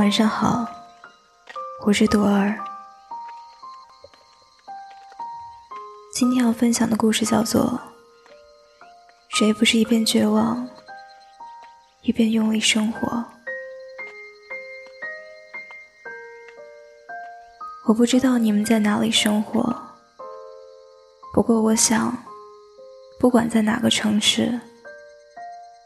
晚上好，我是朵儿。今天要分享的故事叫做《谁不是一边绝望，一边用力生活》。我不知道你们在哪里生活，不过我想，不管在哪个城市，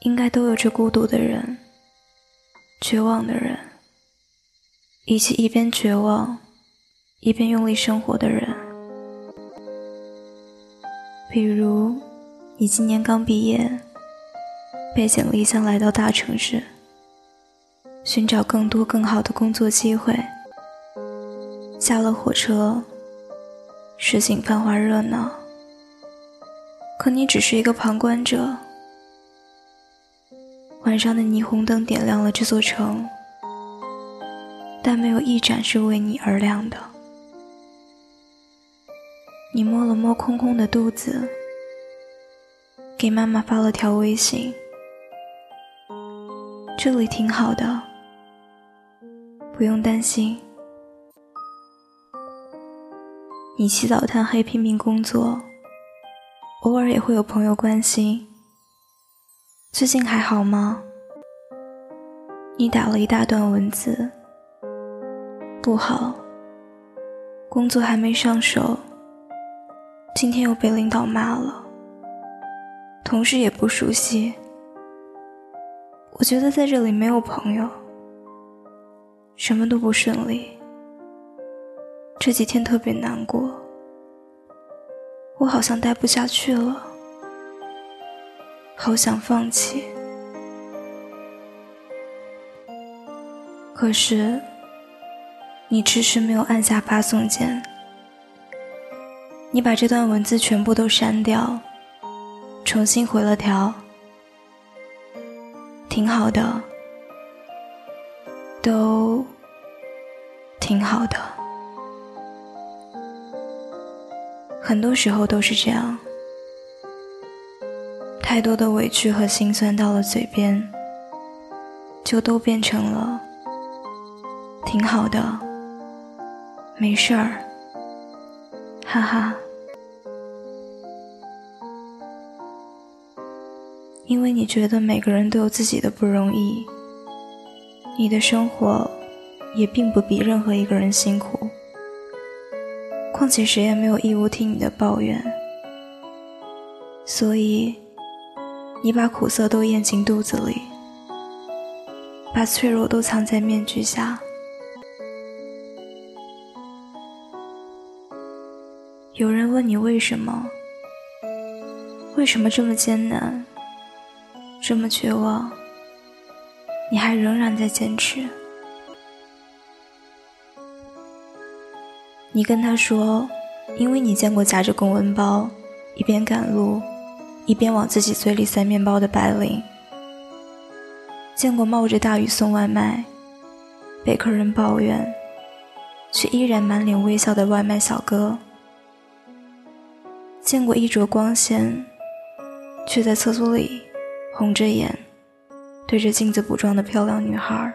应该都有着孤独的人、绝望的人。以及一边绝望，一边用力生活的人，比如你今年刚毕业，背井离乡来到大城市，寻找更多更好的工作机会。下了火车，市井繁华热闹，可你只是一个旁观者。晚上的霓虹灯点亮了这座城。但没有一盏是为你而亮的。你摸了摸空空的肚子，给妈妈发了条微信：“这里挺好的，不用担心。”你起早贪黑拼命工作，偶尔也会有朋友关心：“最近还好吗？”你打了一大段文字。不好，工作还没上手，今天又被领导骂了，同事也不熟悉，我觉得在这里没有朋友，什么都不顺利，这几天特别难过，我好像待不下去了，好想放弃，可是。你迟迟没有按下发送键，你把这段文字全部都删掉，重新回了条，挺好的，都挺好的，很多时候都是这样，太多的委屈和心酸到了嘴边，就都变成了挺好的。没事儿，哈哈。因为你觉得每个人都有自己的不容易，你的生活也并不比任何一个人辛苦。况且谁也没有义务听你的抱怨，所以你把苦涩都咽进肚子里，把脆弱都藏在面具下。有人问你为什么？为什么这么艰难，这么绝望，你还仍然在坚持？你跟他说，因为你见过夹着公文包，一边赶路，一边往自己嘴里塞面包的白领，见过冒着大雨送外卖，被客人抱怨，却依然满脸微笑的外卖小哥。见过衣着光鲜，却在厕所里红着眼对着镜子补妆的漂亮女孩，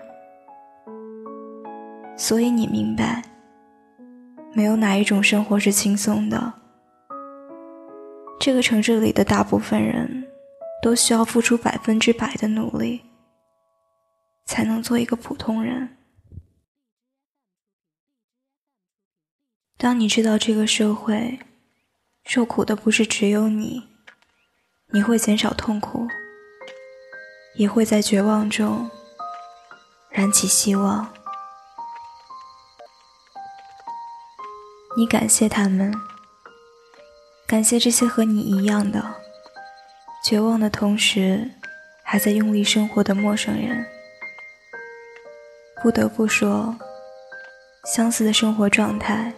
所以你明白，没有哪一种生活是轻松的。这个城市里的大部分人都需要付出百分之百的努力，才能做一个普通人。当你知道这个社会，受苦的不是只有你，你会减少痛苦，也会在绝望中燃起希望。你感谢他们，感谢这些和你一样的绝望的同时还在用力生活的陌生人。不得不说，相似的生活状态。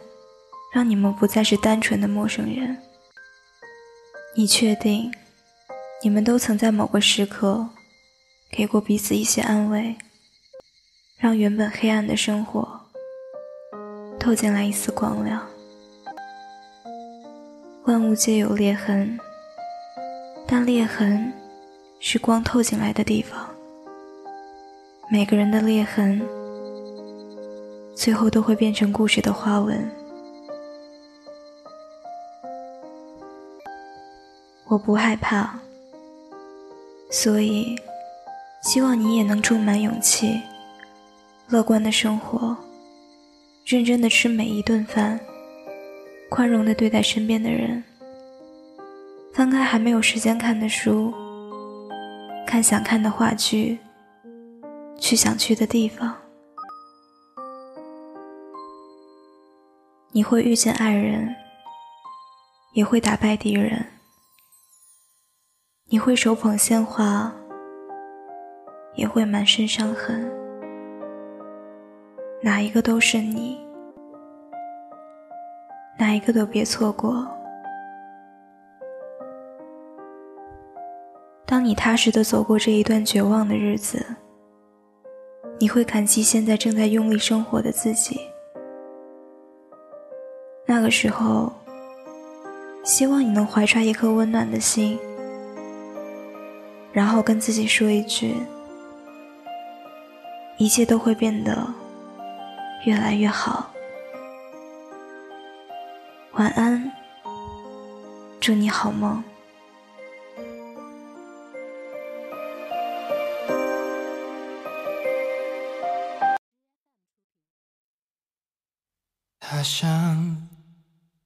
让你们不再是单纯的陌生人。你确定，你们都曾在某个时刻给过彼此一些安慰，让原本黑暗的生活透进来一丝光亮。万物皆有裂痕，但裂痕是光透进来的地方。每个人的裂痕最后都会变成故事的花纹。我不害怕，所以希望你也能充满勇气，乐观的生活，认真的吃每一顿饭，宽容的对待身边的人，翻开还没有时间看的书，看想看的话剧，去想去的地方。你会遇见爱人，也会打败敌人。你会手捧鲜花，也会满身伤痕，哪一个都是你，哪一个都别错过。当你踏实的走过这一段绝望的日子，你会感激现在正在用力生活的自己。那个时候，希望你能怀揣一颗温暖的心。然后跟自己说一句：“一切都会变得越来越好。”晚安，祝你好梦。他想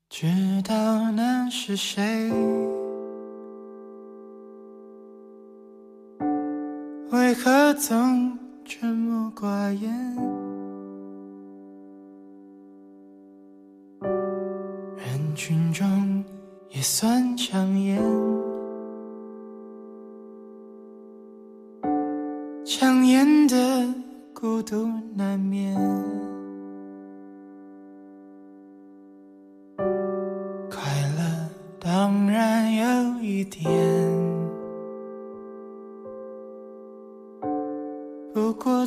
知道那是谁。为何总沉默寡言？人群中也算抢眼，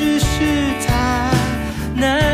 只是他难